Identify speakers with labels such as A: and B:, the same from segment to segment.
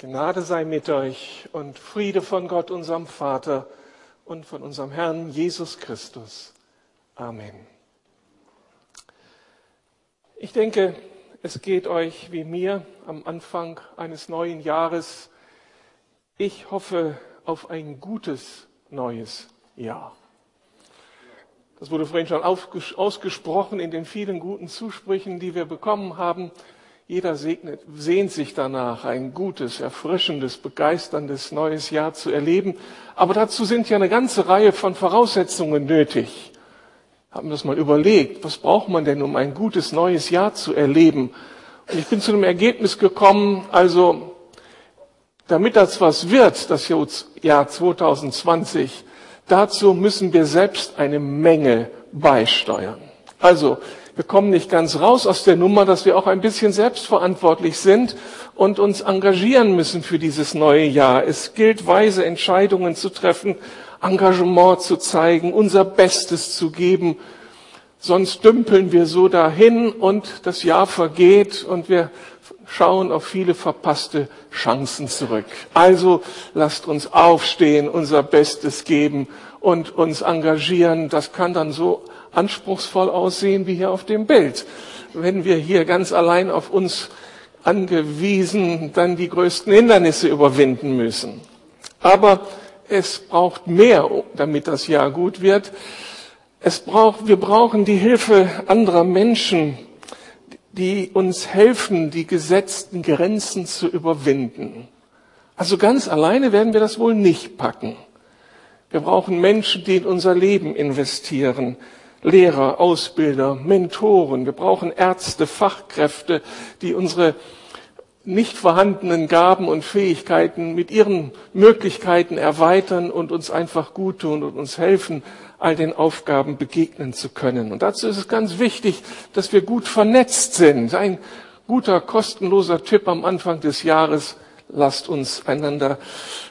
A: Gnade sei mit euch und Friede von Gott, unserem Vater und von unserem Herrn Jesus Christus. Amen. Ich denke, es geht euch wie mir am Anfang eines neuen Jahres. Ich hoffe auf ein gutes neues Jahr. Das wurde vorhin schon ausgesprochen in den vielen guten Zusprüchen, die wir bekommen haben. Jeder segnet, sehnt sich danach, ein gutes, erfrischendes, begeisterndes neues Jahr zu erleben. Aber dazu sind ja eine ganze Reihe von Voraussetzungen nötig. Haben das mal überlegt, was braucht man denn, um ein gutes neues Jahr zu erleben? Und ich bin zu dem Ergebnis gekommen, also damit das was wird, das Jahr 2020, dazu müssen wir selbst eine Menge beisteuern. Also wir kommen nicht ganz raus aus der Nummer, dass wir auch ein bisschen selbstverantwortlich sind und uns engagieren müssen für dieses neue Jahr. Es gilt, weise Entscheidungen zu treffen, Engagement zu zeigen, unser Bestes zu geben. Sonst dümpeln wir so dahin und das Jahr vergeht und wir schauen auf viele verpasste Chancen zurück. Also lasst uns aufstehen, unser Bestes geben und uns engagieren. Das kann dann so anspruchsvoll aussehen wie hier auf dem Bild. Wenn wir hier ganz allein auf uns angewiesen dann die größten Hindernisse überwinden müssen. Aber es braucht mehr, damit das Jahr gut wird. Es braucht, wir brauchen die Hilfe anderer Menschen, die uns helfen, die gesetzten Grenzen zu überwinden. Also ganz alleine werden wir das wohl nicht packen. Wir brauchen Menschen, die in unser Leben investieren, Lehrer, Ausbilder, Mentoren. Wir brauchen Ärzte, Fachkräfte, die unsere nicht vorhandenen Gaben und Fähigkeiten mit ihren Möglichkeiten erweitern und uns einfach gut tun und uns helfen, all den Aufgaben begegnen zu können. Und dazu ist es ganz wichtig, dass wir gut vernetzt sind. Ein guter, kostenloser Tipp am Anfang des Jahres lasst uns einander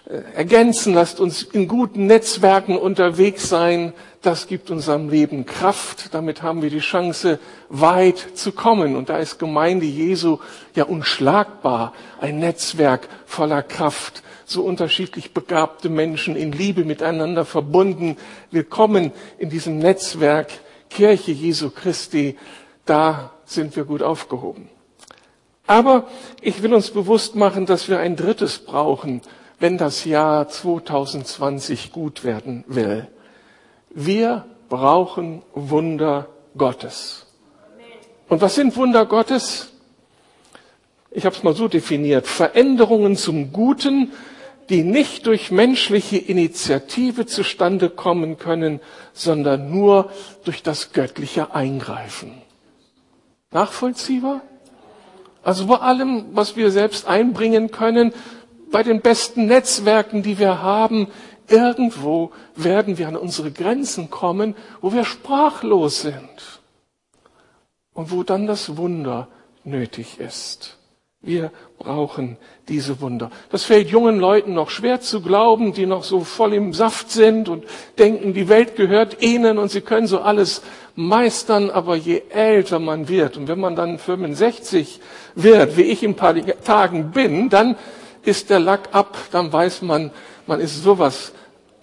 A: äh, ergänzen, lasst uns in guten Netzwerken unterwegs sein. Das gibt unserem Leben Kraft. Damit haben wir die Chance, weit zu kommen. Und da ist Gemeinde Jesu ja unschlagbar. Ein Netzwerk voller Kraft. So unterschiedlich begabte Menschen in Liebe miteinander verbunden. Willkommen in diesem Netzwerk Kirche Jesu Christi. Da sind wir gut aufgehoben. Aber ich will uns bewusst machen, dass wir ein drittes brauchen, wenn das Jahr 2020 gut werden will. Wir brauchen Wunder Gottes. Und was sind Wunder Gottes? Ich habe es mal so definiert. Veränderungen zum Guten, die nicht durch menschliche Initiative zustande kommen können, sondern nur durch das göttliche Eingreifen. Nachvollziehbar? Also bei allem, was wir selbst einbringen können, bei den besten Netzwerken, die wir haben, irgendwo werden wir an unsere Grenzen kommen, wo wir sprachlos sind und wo dann das Wunder nötig ist. Wir brauchen diese Wunder. Das fällt jungen Leuten noch schwer zu glauben, die noch so voll im Saft sind und denken, die Welt gehört ihnen und sie können so alles meistern. Aber je älter man wird und wenn man dann 65 wird, wie ich in ein paar Tagen bin, dann ist der Lack ab, dann weiß man, man ist sowas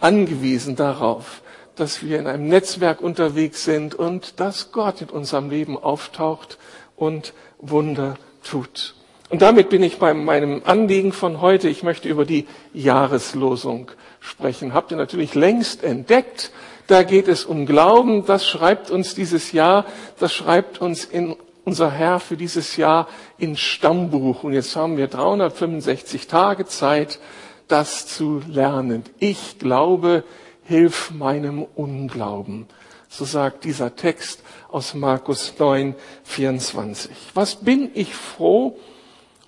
A: angewiesen darauf, dass wir in einem Netzwerk unterwegs sind und dass Gott in unserem Leben auftaucht und Wunder tut. Und damit bin ich bei meinem Anliegen von heute. Ich möchte über die Jahreslosung sprechen. Habt ihr natürlich längst entdeckt. Da geht es um Glauben. Das schreibt uns dieses Jahr. Das schreibt uns in unser Herr für dieses Jahr ins Stammbuch. Und jetzt haben wir 365 Tage Zeit, das zu lernen. Ich glaube, hilf meinem Unglauben. So sagt dieser Text aus Markus 9, 24. Was bin ich froh,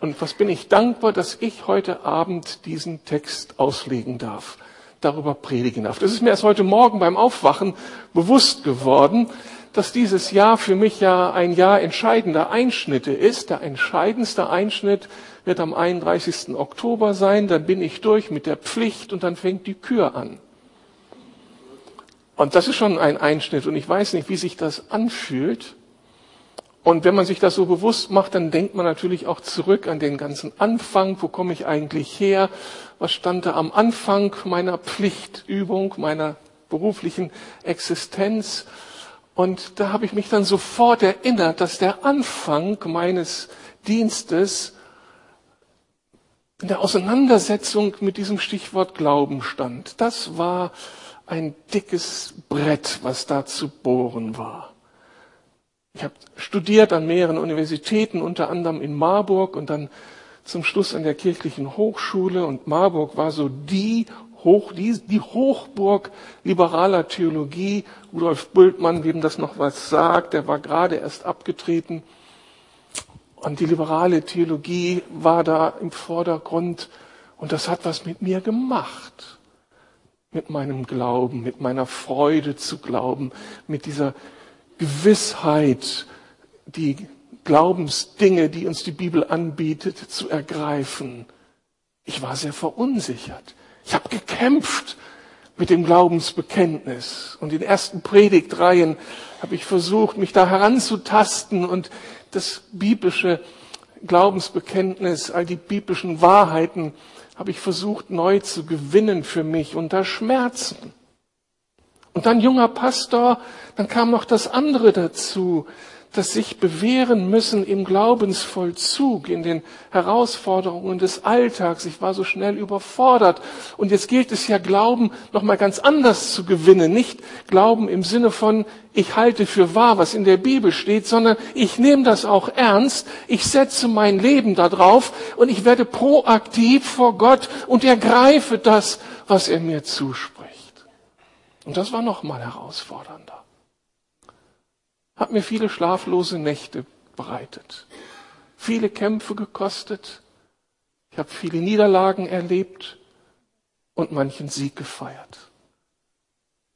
A: und was bin ich dankbar, dass ich heute Abend diesen Text auslegen darf, darüber predigen darf. Das ist mir erst heute Morgen beim Aufwachen bewusst geworden, dass dieses Jahr für mich ja ein Jahr entscheidender Einschnitte ist. Der entscheidendste Einschnitt wird am 31. Oktober sein, dann bin ich durch mit der Pflicht und dann fängt die Kür an. Und das ist schon ein Einschnitt und ich weiß nicht, wie sich das anfühlt. Und wenn man sich das so bewusst macht, dann denkt man natürlich auch zurück an den ganzen Anfang. Wo komme ich eigentlich her? Was stand da am Anfang meiner Pflichtübung, meiner beruflichen Existenz? Und da habe ich mich dann sofort erinnert, dass der Anfang meines Dienstes in der Auseinandersetzung mit diesem Stichwort Glauben stand. Das war ein dickes Brett, was da zu bohren war. Ich habe studiert an mehreren Universitäten, unter anderem in Marburg und dann zum Schluss an der kirchlichen Hochschule. Und Marburg war so die, Hoch, die, die Hochburg liberaler Theologie. Rudolf Bultmann, wem das noch was sagt, der war gerade erst abgetreten. Und die liberale Theologie war da im Vordergrund. Und das hat was mit mir gemacht. Mit meinem Glauben, mit meiner Freude zu glauben, mit dieser Gewissheit, die Glaubensdinge, die uns die Bibel anbietet, zu ergreifen. Ich war sehr verunsichert. Ich habe gekämpft mit dem Glaubensbekenntnis. Und in ersten Predigtreihen habe ich versucht, mich da heranzutasten und das biblische Glaubensbekenntnis, all die biblischen Wahrheiten habe ich versucht neu zu gewinnen für mich unter Schmerzen. Und dann junger Pastor, dann kam noch das andere dazu, das sich bewähren müssen im Glaubensvollzug, in den Herausforderungen des Alltags. Ich war so schnell überfordert. Und jetzt gilt es ja, Glauben nochmal ganz anders zu gewinnen. Nicht Glauben im Sinne von, ich halte für wahr, was in der Bibel steht, sondern ich nehme das auch ernst. Ich setze mein Leben darauf und ich werde proaktiv vor Gott und ergreife das, was er mir zuspricht. Und das war noch mal herausfordernder. Hat mir viele schlaflose Nächte bereitet, viele Kämpfe gekostet. Ich habe viele Niederlagen erlebt und manchen Sieg gefeiert.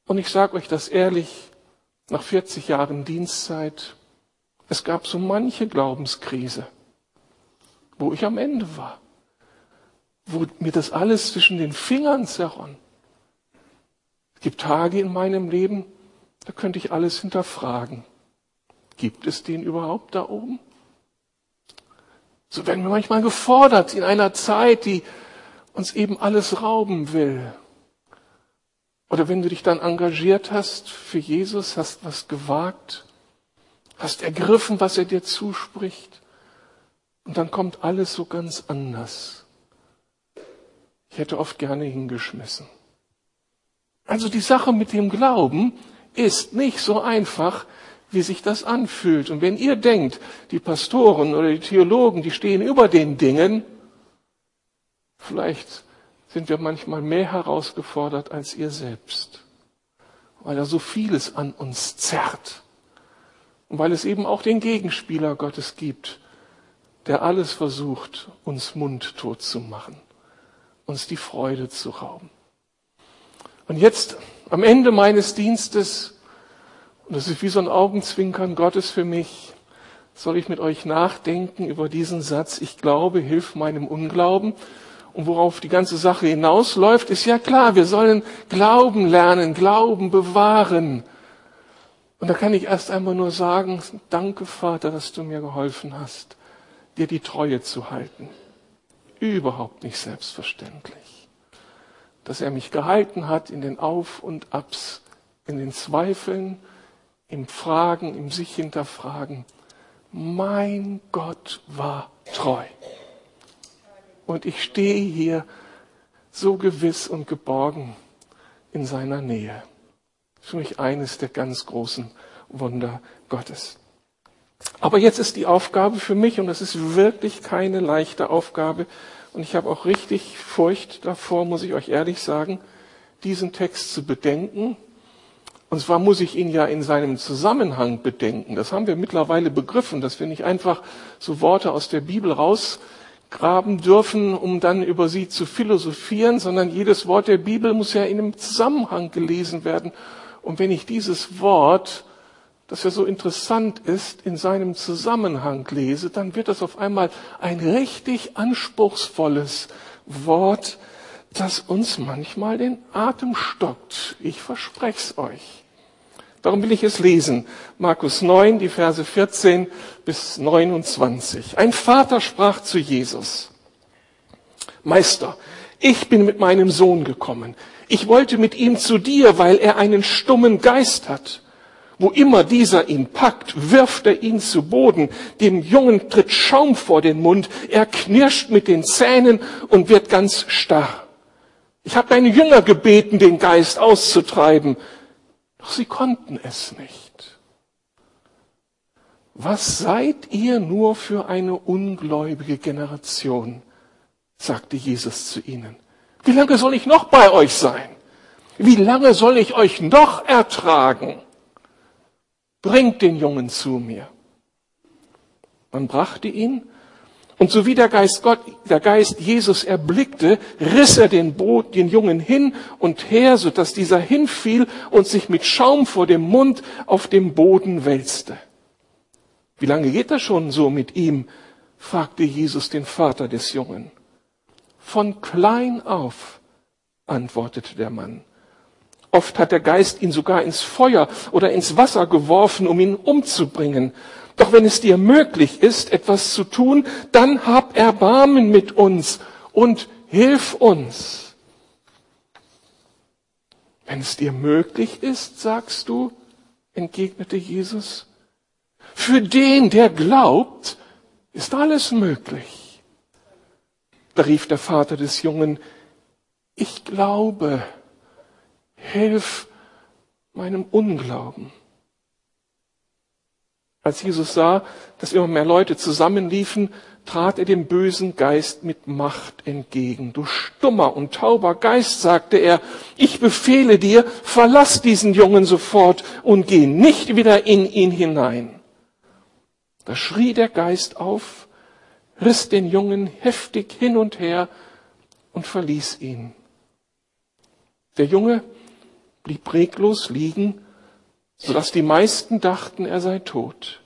A: Und ich sage euch das ehrlich, nach 40 Jahren Dienstzeit, es gab so manche Glaubenskrise, wo ich am Ende war, wo mir das alles zwischen den Fingern zerronnen gibt Tage in meinem Leben, da könnte ich alles hinterfragen. Gibt es den überhaupt da oben? So werden wir manchmal gefordert in einer Zeit, die uns eben alles rauben will. Oder wenn du dich dann engagiert hast für Jesus, hast was gewagt, hast ergriffen, was er dir zuspricht, und dann kommt alles so ganz anders. Ich hätte oft gerne hingeschmissen. Also die Sache mit dem Glauben ist nicht so einfach, wie sich das anfühlt. Und wenn ihr denkt, die Pastoren oder die Theologen, die stehen über den Dingen, vielleicht sind wir manchmal mehr herausgefordert als ihr selbst, weil da so vieles an uns zerrt. Und weil es eben auch den Gegenspieler Gottes gibt, der alles versucht, uns mundtot zu machen, uns die Freude zu rauben. Und jetzt am Ende meines Dienstes, und das ist wie so ein Augenzwinkern Gottes für mich, soll ich mit euch nachdenken über diesen Satz, ich glaube, hilf meinem Unglauben. Und worauf die ganze Sache hinausläuft, ist ja klar, wir sollen Glauben lernen, Glauben bewahren. Und da kann ich erst einmal nur sagen, danke Vater, dass du mir geholfen hast, dir die Treue zu halten. Überhaupt nicht selbstverständlich dass er mich gehalten hat in den Auf und Abs, in den Zweifeln, im Fragen, im sich hinterfragen. Mein Gott war treu. Und ich stehe hier so gewiss und geborgen in seiner Nähe. Für mich eines der ganz großen Wunder Gottes. Aber jetzt ist die Aufgabe für mich, und das ist wirklich keine leichte Aufgabe, und ich habe auch richtig Furcht davor, muss ich euch ehrlich sagen, diesen Text zu bedenken. Und zwar muss ich ihn ja in seinem Zusammenhang bedenken. Das haben wir mittlerweile begriffen, dass wir nicht einfach so Worte aus der Bibel rausgraben dürfen, um dann über sie zu philosophieren, sondern jedes Wort der Bibel muss ja in einem Zusammenhang gelesen werden. Und wenn ich dieses Wort das ja so interessant ist, in seinem Zusammenhang lese, dann wird das auf einmal ein richtig anspruchsvolles Wort, das uns manchmal den Atem stockt. Ich verspreche es euch. Darum will ich es lesen. Markus 9, die Verse 14 bis 29. Ein Vater sprach zu Jesus, Meister, ich bin mit meinem Sohn gekommen. Ich wollte mit ihm zu dir, weil er einen stummen Geist hat. Wo immer dieser ihn packt, wirft er ihn zu Boden. Dem Jungen tritt Schaum vor den Mund. Er knirscht mit den Zähnen und wird ganz starr. Ich habe deine Jünger gebeten, den Geist auszutreiben, doch sie konnten es nicht. Was seid ihr nur für eine ungläubige Generation? sagte Jesus zu ihnen. Wie lange soll ich noch bei euch sein? Wie lange soll ich euch noch ertragen? Bringt den Jungen zu mir. Man brachte ihn, und so wie der Geist Gott, der Geist Jesus erblickte, riss er den, Boot, den Jungen hin und her, so dass dieser hinfiel und sich mit Schaum vor dem Mund auf dem Boden wälzte. Wie lange geht das schon so mit ihm? fragte Jesus den Vater des Jungen. Von klein auf, antwortete der Mann. Oft hat der Geist ihn sogar ins Feuer oder ins Wasser geworfen, um ihn umzubringen. Doch wenn es dir möglich ist, etwas zu tun, dann hab Erbarmen mit uns und hilf uns. Wenn es dir möglich ist, sagst du, entgegnete Jesus, für den, der glaubt, ist alles möglich. Da rief der Vater des Jungen, ich glaube, hilf meinem Unglauben. Als Jesus sah, dass immer mehr Leute zusammenliefen, trat er dem bösen Geist mit Macht entgegen. Du stummer und tauber Geist, sagte er, ich befehle dir, verlass diesen Jungen sofort und geh nicht wieder in ihn hinein. Da schrie der Geist auf, riss den Jungen heftig hin und her und verließ ihn. Der Junge blieb reglos liegen, sodass die meisten dachten, er sei tot.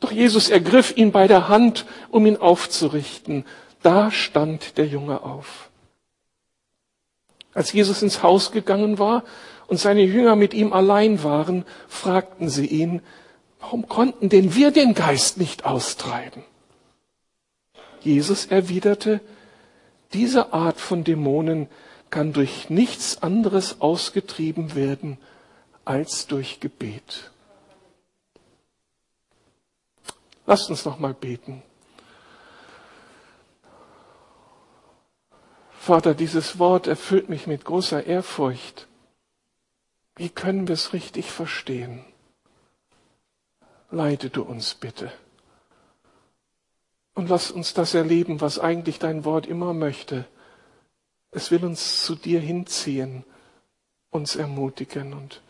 A: Doch Jesus ergriff ihn bei der Hand, um ihn aufzurichten. Da stand der Junge auf. Als Jesus ins Haus gegangen war und seine Jünger mit ihm allein waren, fragten sie ihn, warum konnten denn wir den Geist nicht austreiben? Jesus erwiderte, diese Art von Dämonen kann durch nichts anderes ausgetrieben werden als durch Gebet. Lasst uns noch mal beten. Vater, dieses Wort erfüllt mich mit großer Ehrfurcht. Wie können wir es richtig verstehen? Leite du uns bitte. Und lass uns das erleben, was eigentlich dein Wort immer möchte es will uns zu dir hinziehen, uns ermutigen und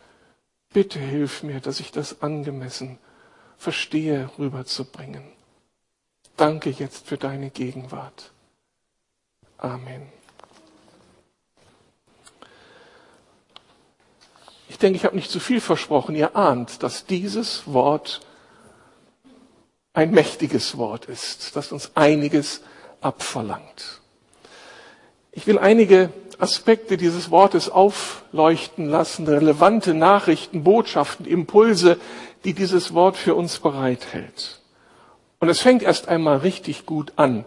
A: bitte hilf mir, dass ich das angemessen verstehe, rüberzubringen. Danke jetzt für deine Gegenwart. Amen. Ich denke, ich habe nicht zu viel versprochen. Ihr ahnt, dass dieses Wort ein mächtiges Wort ist, das uns einiges abverlangt. Ich will einige Aspekte dieses Wortes aufleuchten lassen, relevante Nachrichten, Botschaften, Impulse, die dieses Wort für uns bereithält. Und es fängt erst einmal richtig gut an.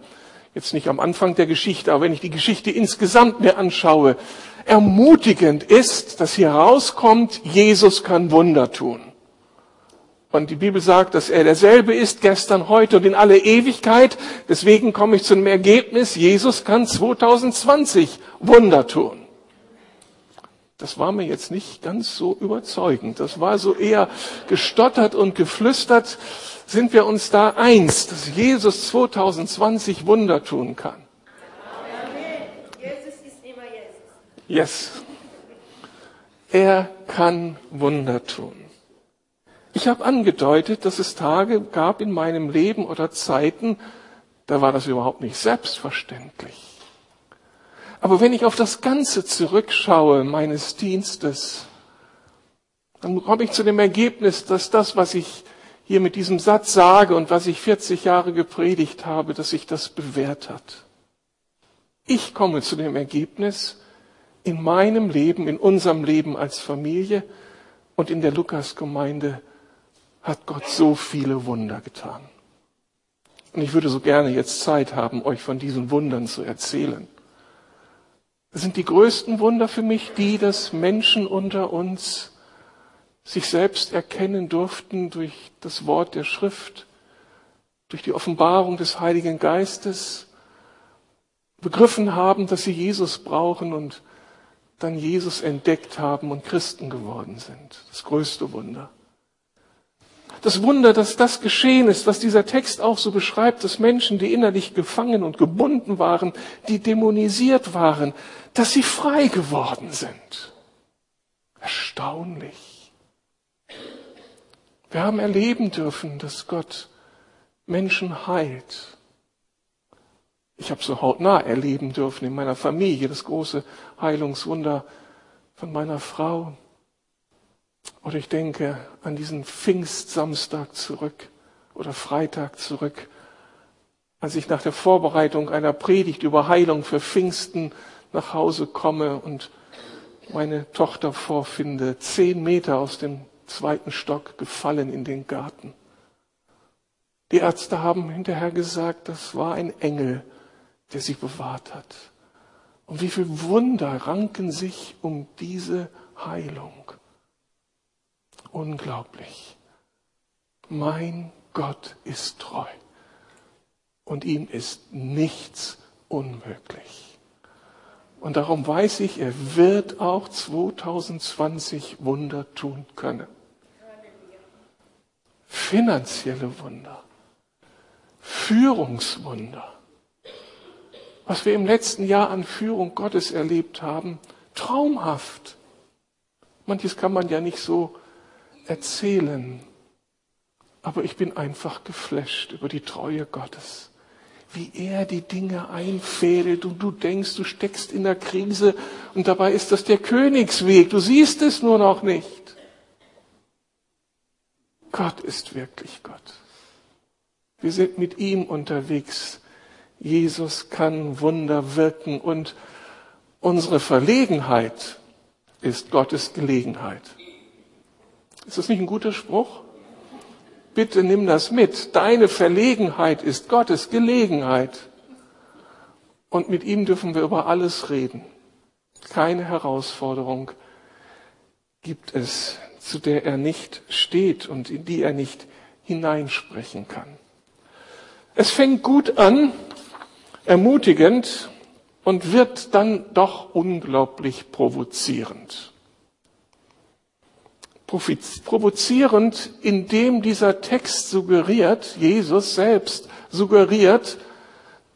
A: Jetzt nicht am Anfang der Geschichte, aber wenn ich die Geschichte insgesamt mir anschaue, ermutigend ist, dass hier rauskommt, Jesus kann Wunder tun. Und die Bibel sagt, dass er derselbe ist, gestern, heute und in alle Ewigkeit. Deswegen komme ich zu dem Ergebnis, Jesus kann 2020 Wunder tun. Das war mir jetzt nicht ganz so überzeugend. Das war so eher gestottert und geflüstert. Sind wir uns da eins, dass Jesus 2020 Wunder tun kann? Jesus ist immer Jesus. Yes. Er kann Wunder tun. Ich habe angedeutet, dass es Tage gab in meinem Leben oder Zeiten, da war das überhaupt nicht selbstverständlich. Aber wenn ich auf das Ganze zurückschaue meines Dienstes, dann komme ich zu dem Ergebnis, dass das, was ich hier mit diesem Satz sage und was ich 40 Jahre gepredigt habe, dass sich das bewährt hat. Ich komme zu dem Ergebnis, in meinem Leben, in unserem Leben als Familie, Und in der Lukas-Gemeinde hat Gott so viele Wunder getan. Und ich würde so gerne jetzt Zeit haben, euch von diesen Wundern zu erzählen. Das sind die größten Wunder für mich die, dass Menschen unter uns sich selbst erkennen durften durch das Wort der Schrift, durch die Offenbarung des Heiligen Geistes, begriffen haben, dass sie Jesus brauchen und dann Jesus entdeckt haben und Christen geworden sind. Das größte Wunder. Das Wunder, dass das geschehen ist, was dieser Text auch so beschreibt, dass Menschen, die innerlich gefangen und gebunden waren, die dämonisiert waren, dass sie frei geworden sind. Erstaunlich. Wir haben erleben dürfen, dass Gott Menschen heilt. Ich habe so hautnah erleben dürfen in meiner Familie das große Heilungswunder von meiner Frau. Oder ich denke an diesen Pfingstsamstag zurück oder Freitag zurück, als ich nach der Vorbereitung einer Predigt über Heilung für Pfingsten nach Hause komme und meine Tochter vorfinde, zehn Meter aus dem zweiten Stock gefallen in den Garten. Die Ärzte haben hinterher gesagt, das war ein Engel, der sie bewahrt hat. Und wie viel Wunder ranken sich um diese Heilung. Unglaublich. Mein Gott ist treu und ihm ist nichts unmöglich. Und darum weiß ich, er wird auch 2020 Wunder tun können. Finanzielle Wunder, Führungswunder, was wir im letzten Jahr an Führung Gottes erlebt haben, traumhaft. Manches kann man ja nicht so erzählen. Aber ich bin einfach geflasht über die Treue Gottes. Wie er die Dinge einfädelt und du denkst, du steckst in der Krise und dabei ist das der Königsweg. Du siehst es nur noch nicht. Gott ist wirklich Gott. Wir sind mit ihm unterwegs. Jesus kann Wunder wirken und unsere Verlegenheit ist Gottes Gelegenheit. Ist das nicht ein guter Spruch? Bitte nimm das mit. Deine Verlegenheit ist Gottes Gelegenheit. Und mit ihm dürfen wir über alles reden. Keine Herausforderung gibt es, zu der er nicht steht und in die er nicht hineinsprechen kann. Es fängt gut an, ermutigend und wird dann doch unglaublich provozierend provozierend, indem dieser Text suggeriert, Jesus selbst suggeriert,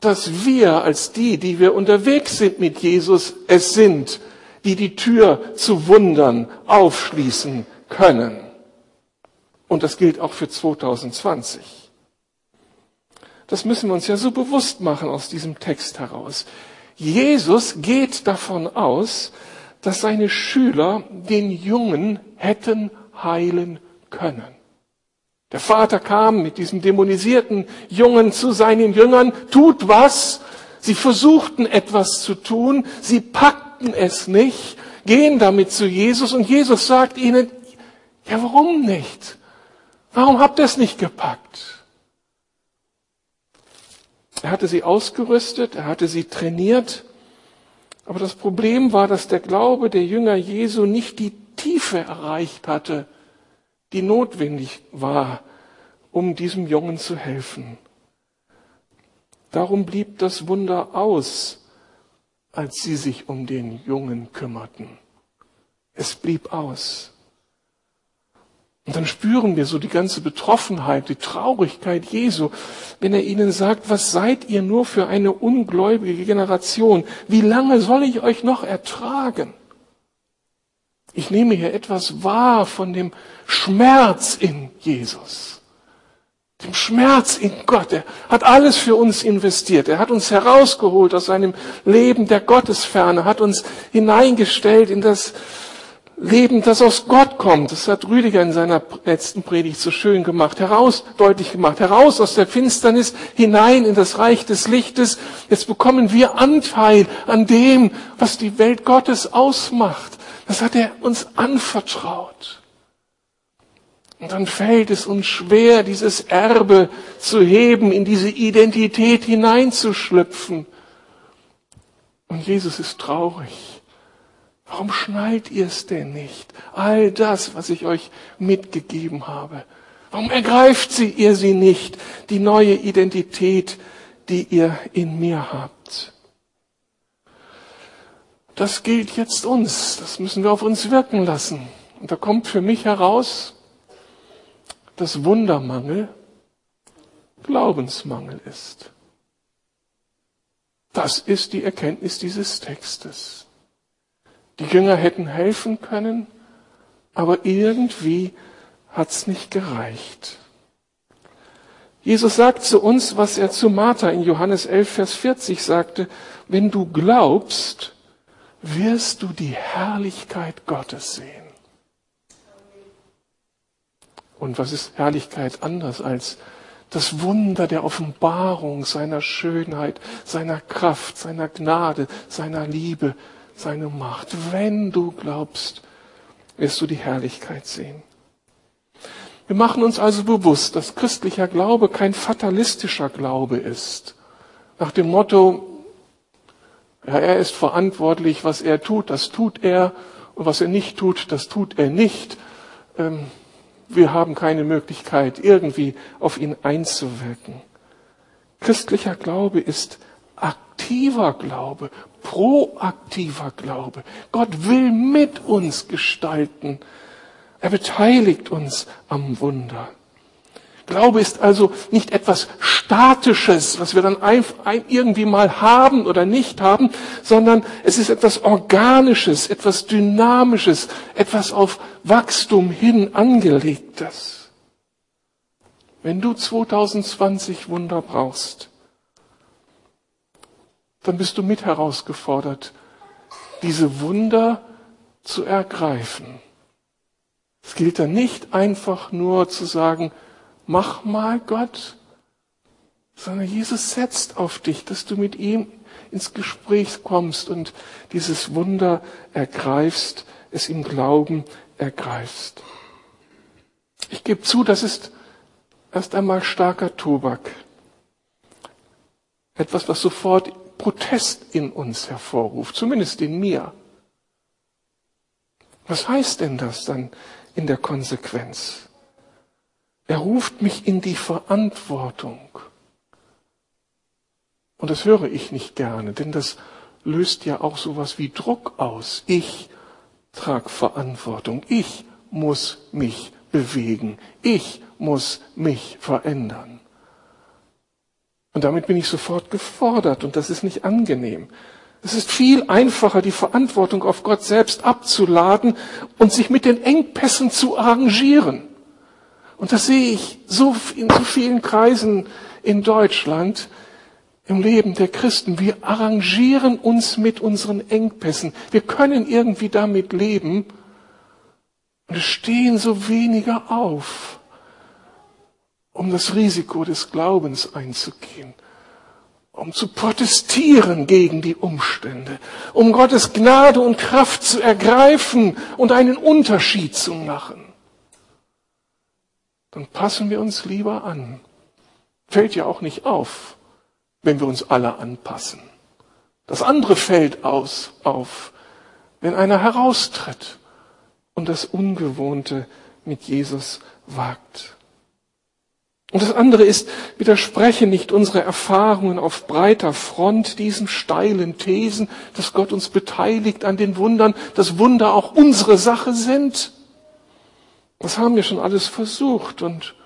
A: dass wir als die, die wir unterwegs sind mit Jesus, es sind, die die Tür zu Wundern aufschließen können. Und das gilt auch für 2020. Das müssen wir uns ja so bewusst machen aus diesem Text heraus. Jesus geht davon aus, dass seine Schüler den Jungen hätten heilen können. Der Vater kam mit diesem dämonisierten Jungen zu seinen Jüngern, tut was. Sie versuchten etwas zu tun, sie packten es nicht, gehen damit zu Jesus und Jesus sagt ihnen, ja warum nicht? Warum habt ihr es nicht gepackt? Er hatte sie ausgerüstet, er hatte sie trainiert, aber das Problem war, dass der Glaube der Jünger Jesu nicht die Tiefe erreicht hatte, die notwendig war, um diesem Jungen zu helfen. Darum blieb das Wunder aus, als sie sich um den Jungen kümmerten. Es blieb aus. Und dann spüren wir so die ganze Betroffenheit, die Traurigkeit Jesu, wenn er ihnen sagt, was seid ihr nur für eine ungläubige Generation? Wie lange soll ich euch noch ertragen? Ich nehme hier etwas wahr von dem Schmerz in Jesus. Dem Schmerz in Gott. Er hat alles für uns investiert. Er hat uns herausgeholt aus seinem Leben der Gottesferne, hat uns hineingestellt in das Leben, das aus Gott kommt. Das hat Rüdiger in seiner letzten Predigt so schön gemacht, heraus, deutlich gemacht. Heraus aus der Finsternis, hinein in das Reich des Lichtes. Jetzt bekommen wir Anteil an dem, was die Welt Gottes ausmacht. Das hat er uns anvertraut. Und dann fällt es uns schwer, dieses Erbe zu heben, in diese Identität hineinzuschlüpfen. Und Jesus ist traurig. Warum schnallt ihr es denn nicht? All das, was ich euch mitgegeben habe. Warum ergreift sie ihr sie nicht, die neue Identität, die ihr in mir habt? Das gilt jetzt uns. Das müssen wir auf uns wirken lassen. Und da kommt für mich heraus, dass Wundermangel Glaubensmangel ist. Das ist die Erkenntnis dieses Textes. Die Jünger hätten helfen können, aber irgendwie hat's nicht gereicht. Jesus sagt zu uns, was er zu Martha in Johannes 11, Vers 40 sagte, wenn du glaubst, wirst du die Herrlichkeit Gottes sehen. Und was ist Herrlichkeit anders als das Wunder der Offenbarung seiner Schönheit, seiner Kraft, seiner Gnade, seiner Liebe, seiner Macht. Wenn du glaubst, wirst du die Herrlichkeit sehen. Wir machen uns also bewusst, dass christlicher Glaube kein fatalistischer Glaube ist. Nach dem Motto, ja, er ist verantwortlich, was er tut, das tut er, und was er nicht tut, das tut er nicht. Ähm, wir haben keine Möglichkeit, irgendwie auf ihn einzuwirken. Christlicher Glaube ist aktiver Glaube, proaktiver Glaube. Gott will mit uns gestalten. Er beteiligt uns am Wunder. Glaube ist also nicht etwas Statisches, was wir dann irgendwie mal haben oder nicht haben, sondern es ist etwas Organisches, etwas Dynamisches, etwas auf Wachstum hin angelegtes. Wenn du 2020 Wunder brauchst, dann bist du mit herausgefordert, diese Wunder zu ergreifen. Es gilt dann nicht einfach nur zu sagen, mach mal Gott, sondern Jesus setzt auf dich, dass du mit ihm ins Gespräch kommst und dieses Wunder ergreifst, es im Glauben ergreifst. Ich gebe zu, das ist erst einmal starker Tobak. Etwas, was sofort Protest in uns hervorruft, zumindest in mir. Was heißt denn das dann in der Konsequenz? Er ruft mich in die Verantwortung. Und das höre ich nicht gerne, denn das löst ja auch sowas wie Druck aus. Ich trage Verantwortung. Ich muss mich bewegen. Ich muss mich verändern. Und damit bin ich sofort gefordert und das ist nicht angenehm. Es ist viel einfacher, die Verantwortung auf Gott selbst abzuladen und sich mit den Engpässen zu arrangieren. Und das sehe ich so in so vielen Kreisen in Deutschland im Leben der Christen. Wir arrangieren uns mit unseren Engpässen. Wir können irgendwie damit leben. Und es stehen so weniger auf, um das Risiko des Glaubens einzugehen, um zu protestieren gegen die Umstände, um Gottes Gnade und Kraft zu ergreifen und einen Unterschied zu machen dann passen wir uns lieber an. Fällt ja auch nicht auf, wenn wir uns alle anpassen. Das andere fällt aus, auf, wenn einer heraustritt und das Ungewohnte mit Jesus wagt. Und das andere ist, widerspreche nicht unsere Erfahrungen auf breiter Front diesen steilen Thesen, dass Gott uns beteiligt an den Wundern, dass Wunder auch unsere Sache sind. Das haben wir schon alles versucht und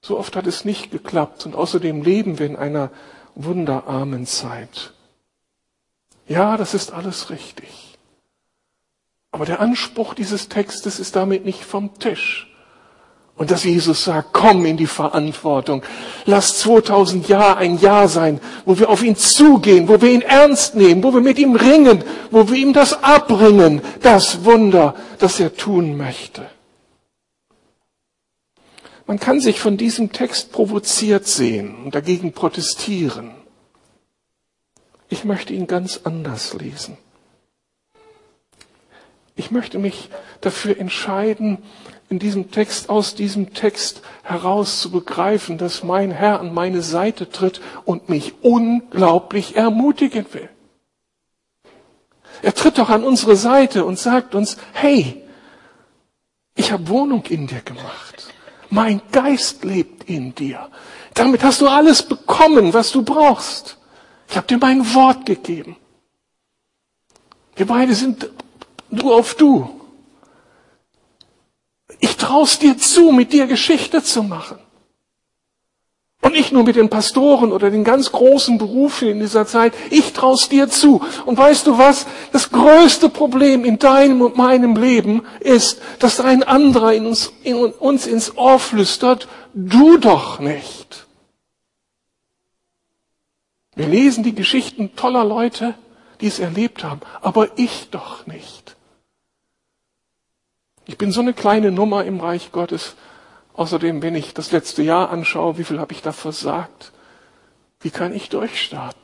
A: so oft hat es nicht geklappt und außerdem leben wir in einer wunderarmen Zeit. Ja, das ist alles richtig. Aber der Anspruch dieses Textes ist damit nicht vom Tisch. Und dass Jesus sagt, komm in die Verantwortung. Lass 2000 Jahre ein Jahr sein, wo wir auf ihn zugehen, wo wir ihn ernst nehmen, wo wir mit ihm ringen, wo wir ihm das abbringen, das Wunder, das er tun möchte. Man kann sich von diesem Text provoziert sehen und dagegen protestieren. Ich möchte ihn ganz anders lesen. Ich möchte mich dafür entscheiden, in diesem Text, aus diesem Text heraus zu begreifen, dass mein Herr an meine Seite tritt und mich unglaublich ermutigen will. Er tritt doch an unsere Seite und sagt uns, hey, ich habe Wohnung in dir gemacht. Mein Geist lebt in dir. Damit hast du alles bekommen, was du brauchst. Ich habe dir mein Wort gegeben. Wir beide sind du auf du. Ich traust dir zu, mit dir Geschichte zu machen. Und nicht nur mit den Pastoren oder den ganz großen Berufen in dieser Zeit. Ich traust dir zu. Und weißt du was? Das größte Problem in deinem und meinem Leben ist, dass ein anderer in uns, in uns ins Ohr flüstert, du doch nicht. Wir lesen die Geschichten toller Leute, die es erlebt haben, aber ich doch nicht. Ich bin so eine kleine Nummer im Reich Gottes. Außerdem, wenn ich das letzte Jahr anschaue, wie viel habe ich da versagt? Wie kann ich durchstarten?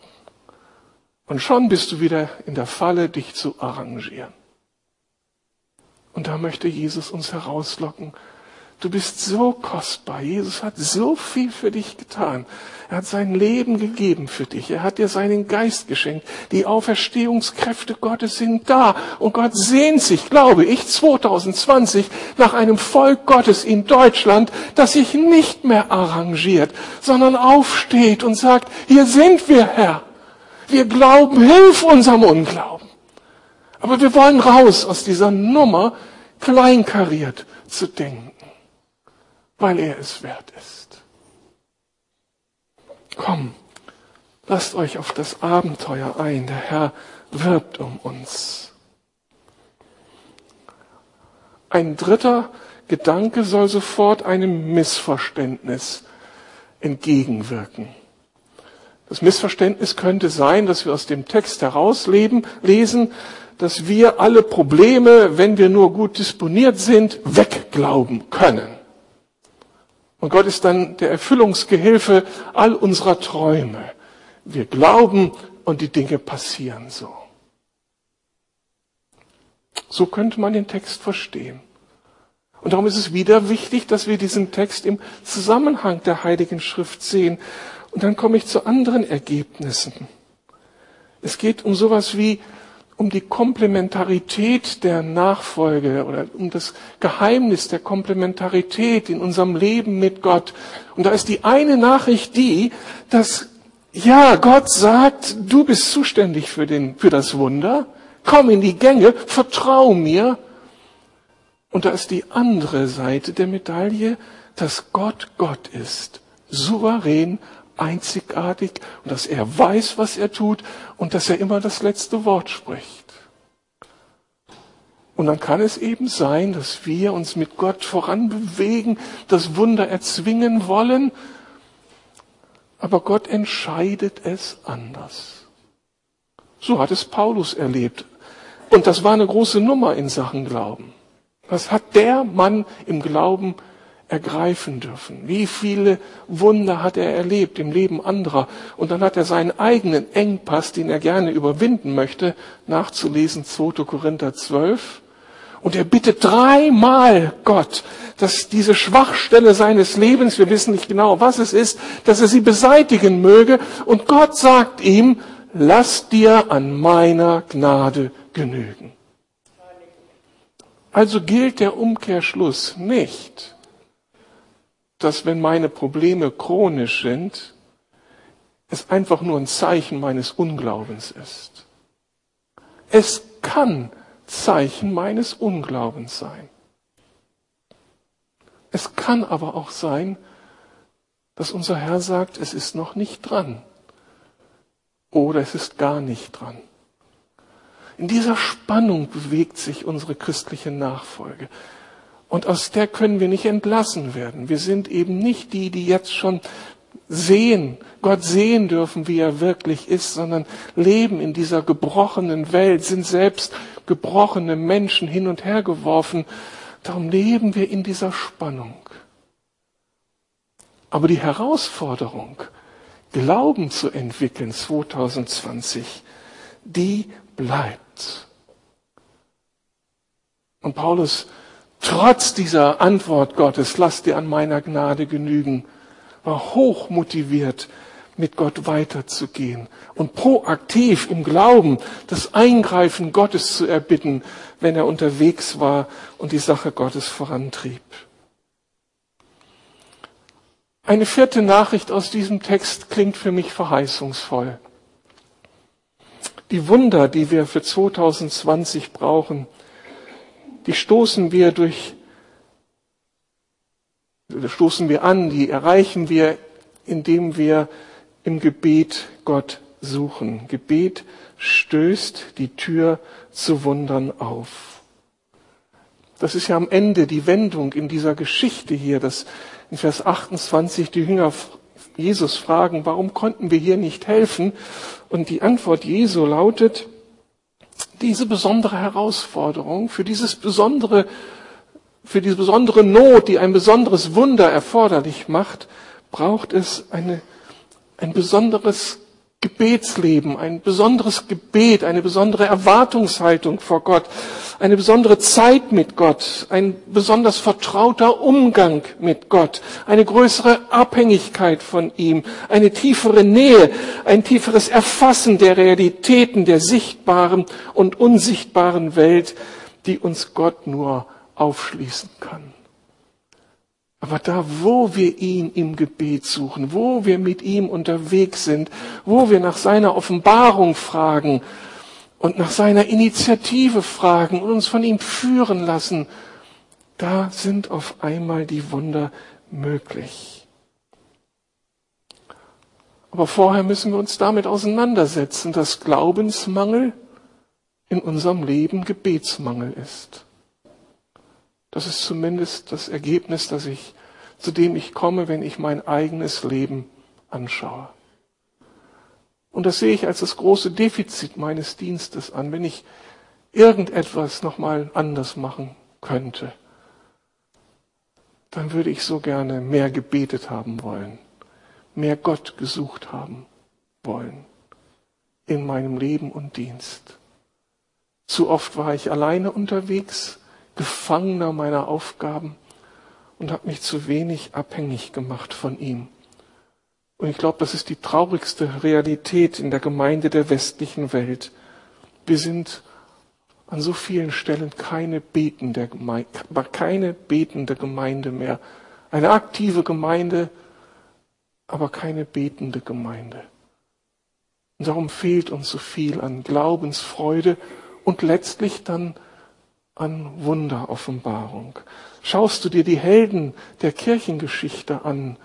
A: Und schon bist du wieder in der Falle, dich zu arrangieren. Und da möchte Jesus uns herauslocken Du bist so kostbar. Jesus hat so viel für dich getan. Er hat sein Leben gegeben für dich. Er hat dir seinen Geist geschenkt. Die Auferstehungskräfte Gottes sind da. Und Gott sehnt sich, glaube ich, 2020 nach einem Volk Gottes in Deutschland, das sich nicht mehr arrangiert, sondern aufsteht und sagt, hier sind wir, Herr. Wir glauben, hilf unserem Unglauben. Aber wir wollen raus aus dieser Nummer, kleinkariert zu denken weil er es wert ist. Komm, lasst euch auf das Abenteuer ein. Der Herr wirbt um uns. Ein dritter Gedanke soll sofort einem Missverständnis entgegenwirken. Das Missverständnis könnte sein, dass wir aus dem Text herausleben, lesen, dass wir alle Probleme, wenn wir nur gut disponiert sind, wegglauben können. Und Gott ist dann der Erfüllungsgehilfe all unserer Träume. Wir glauben und die Dinge passieren so. So könnte man den Text verstehen. Und darum ist es wieder wichtig, dass wir diesen Text im Zusammenhang der Heiligen Schrift sehen. Und dann komme ich zu anderen Ergebnissen. Es geht um sowas wie um die Komplementarität der Nachfolge oder um das Geheimnis der Komplementarität in unserem Leben mit Gott. Und da ist die eine Nachricht die, dass ja, Gott sagt, du bist zuständig für, den, für das Wunder, komm in die Gänge, vertrau mir. Und da ist die andere Seite der Medaille, dass Gott Gott ist, souverän, einzigartig und dass er weiß, was er tut und dass er immer das letzte Wort spricht. Und dann kann es eben sein, dass wir uns mit Gott voranbewegen, das Wunder erzwingen wollen, aber Gott entscheidet es anders. So hat es Paulus erlebt. Und das war eine große Nummer in Sachen Glauben. Was hat der Mann im Glauben ergreifen dürfen. Wie viele Wunder hat er erlebt im Leben anderer. Und dann hat er seinen eigenen Engpass, den er gerne überwinden möchte, nachzulesen, 2. Korinther 12. Und er bittet dreimal Gott, dass diese Schwachstelle seines Lebens, wir wissen nicht genau, was es ist, dass er sie beseitigen möge. Und Gott sagt ihm, lass dir an meiner Gnade genügen. Also gilt der Umkehrschluss nicht dass wenn meine Probleme chronisch sind, es einfach nur ein Zeichen meines Unglaubens ist. Es kann Zeichen meines Unglaubens sein. Es kann aber auch sein, dass unser Herr sagt, es ist noch nicht dran. Oder es ist gar nicht dran. In dieser Spannung bewegt sich unsere christliche Nachfolge. Und aus der können wir nicht entlassen werden. Wir sind eben nicht die, die jetzt schon sehen, Gott sehen dürfen, wie er wirklich ist, sondern leben in dieser gebrochenen Welt, sind selbst gebrochene Menschen hin und her geworfen. Darum leben wir in dieser Spannung. Aber die Herausforderung, Glauben zu entwickeln 2020, die bleibt. Und Paulus, trotz dieser Antwort Gottes, lass dir an meiner Gnade genügen, war hoch motiviert, mit Gott weiterzugehen und proaktiv im Glauben das Eingreifen Gottes zu erbitten, wenn er unterwegs war und die Sache Gottes vorantrieb. Eine vierte Nachricht aus diesem Text klingt für mich verheißungsvoll. Die Wunder, die wir für 2020 brauchen, die stoßen wir durch, stoßen wir an, die erreichen wir, indem wir im Gebet Gott suchen. Gebet stößt die Tür zu Wundern auf. Das ist ja am Ende die Wendung in dieser Geschichte hier, dass in Vers 28 die Jünger Jesus fragen, warum konnten wir hier nicht helfen? Und die Antwort Jesu lautet, diese besondere Herausforderung, für dieses besondere, für diese besondere Not, die ein besonderes Wunder erforderlich macht, braucht es eine, ein besonderes Gebetsleben, ein besonderes Gebet, eine besondere Erwartungshaltung vor Gott, eine besondere Zeit mit Gott, ein besonders vertrauter Umgang mit Gott, eine größere Abhängigkeit von ihm, eine tiefere Nähe, ein tieferes Erfassen der Realitäten der sichtbaren und unsichtbaren Welt, die uns Gott nur aufschließen kann. Aber da, wo wir ihn im Gebet suchen, wo wir mit ihm unterwegs sind, wo wir nach seiner Offenbarung fragen und nach seiner Initiative fragen und uns von ihm führen lassen, da sind auf einmal die Wunder möglich. Aber vorher müssen wir uns damit auseinandersetzen, dass Glaubensmangel in unserem Leben Gebetsmangel ist. Das ist zumindest das Ergebnis, das ich, zu dem ich komme, wenn ich mein eigenes Leben anschaue. Und das sehe ich als das große Defizit meines Dienstes an, wenn ich irgendetwas nochmal anders machen könnte. Dann würde ich so gerne mehr gebetet haben wollen, mehr Gott gesucht haben wollen in meinem Leben und Dienst. Zu oft war ich alleine unterwegs Gefangener meiner Aufgaben und habe mich zu wenig abhängig gemacht von ihm. Und ich glaube, das ist die traurigste Realität in der Gemeinde der westlichen Welt. Wir sind an so vielen Stellen keine betende Gemeinde, keine betende Gemeinde mehr. Eine aktive Gemeinde, aber keine betende Gemeinde. Und darum fehlt uns so viel an Glaubensfreude und letztlich dann an Wunderoffenbarung. Schaust du dir die Helden der Kirchengeschichte an,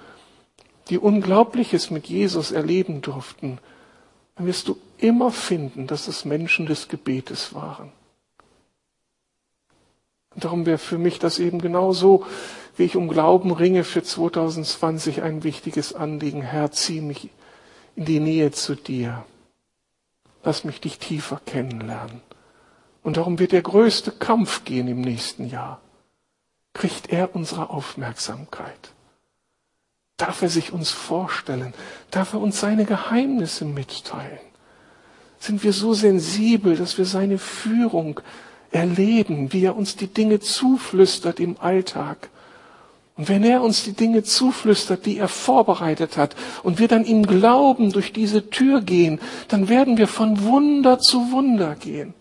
A: die Unglaubliches mit Jesus erleben durften, dann wirst du immer finden, dass es Menschen des Gebetes waren. Und darum wäre für mich das eben genauso, wie ich um Glauben ringe für 2020 ein wichtiges Anliegen. Herr, zieh mich in die Nähe zu dir. Lass mich dich tiefer kennenlernen. Und darum wird der größte Kampf gehen im nächsten Jahr. Kriegt er unsere Aufmerksamkeit? Darf er sich uns vorstellen? Darf er uns seine Geheimnisse mitteilen? Sind wir so sensibel, dass wir seine Führung erleben, wie er uns die Dinge zuflüstert im Alltag? Und wenn er uns die Dinge zuflüstert, die er vorbereitet hat, und wir dann im Glauben durch diese Tür gehen, dann werden wir von Wunder zu Wunder gehen.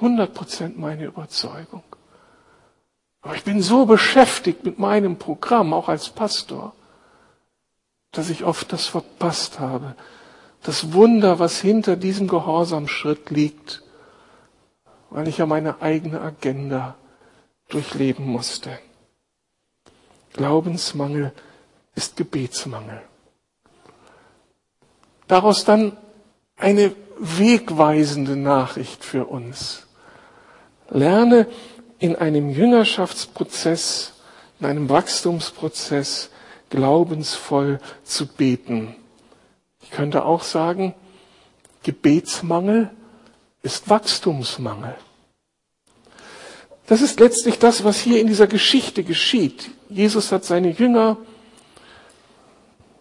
A: 100 Prozent meine Überzeugung. Aber ich bin so beschäftigt mit meinem Programm, auch als Pastor, dass ich oft das verpasst habe. Das Wunder, was hinter diesem Gehorsamschritt liegt, weil ich ja meine eigene Agenda durchleben musste. Glaubensmangel ist Gebetsmangel. Daraus dann eine wegweisende Nachricht für uns. Lerne in einem Jüngerschaftsprozess, in einem Wachstumsprozess glaubensvoll zu beten. Ich könnte auch sagen, Gebetsmangel ist Wachstumsmangel. Das ist letztlich das, was hier in dieser Geschichte geschieht. Jesus hat seine Jünger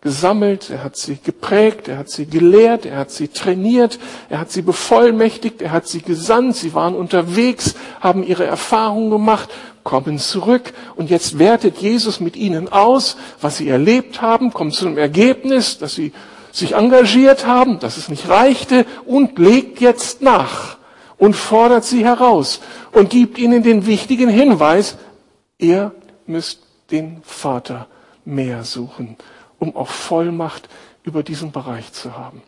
A: gesammelt, er hat sie geprägt, er hat sie gelehrt, er hat sie trainiert, er hat sie bevollmächtigt, er hat sie gesandt, sie waren unterwegs, haben ihre Erfahrungen gemacht, kommen zurück und jetzt wertet Jesus mit ihnen aus, was sie erlebt haben, kommt zu einem Ergebnis, dass sie sich engagiert haben, dass es nicht reichte und legt jetzt nach und fordert sie heraus und gibt ihnen den wichtigen Hinweis, ihr müsst den Vater mehr suchen um auch Vollmacht über diesen Bereich zu haben.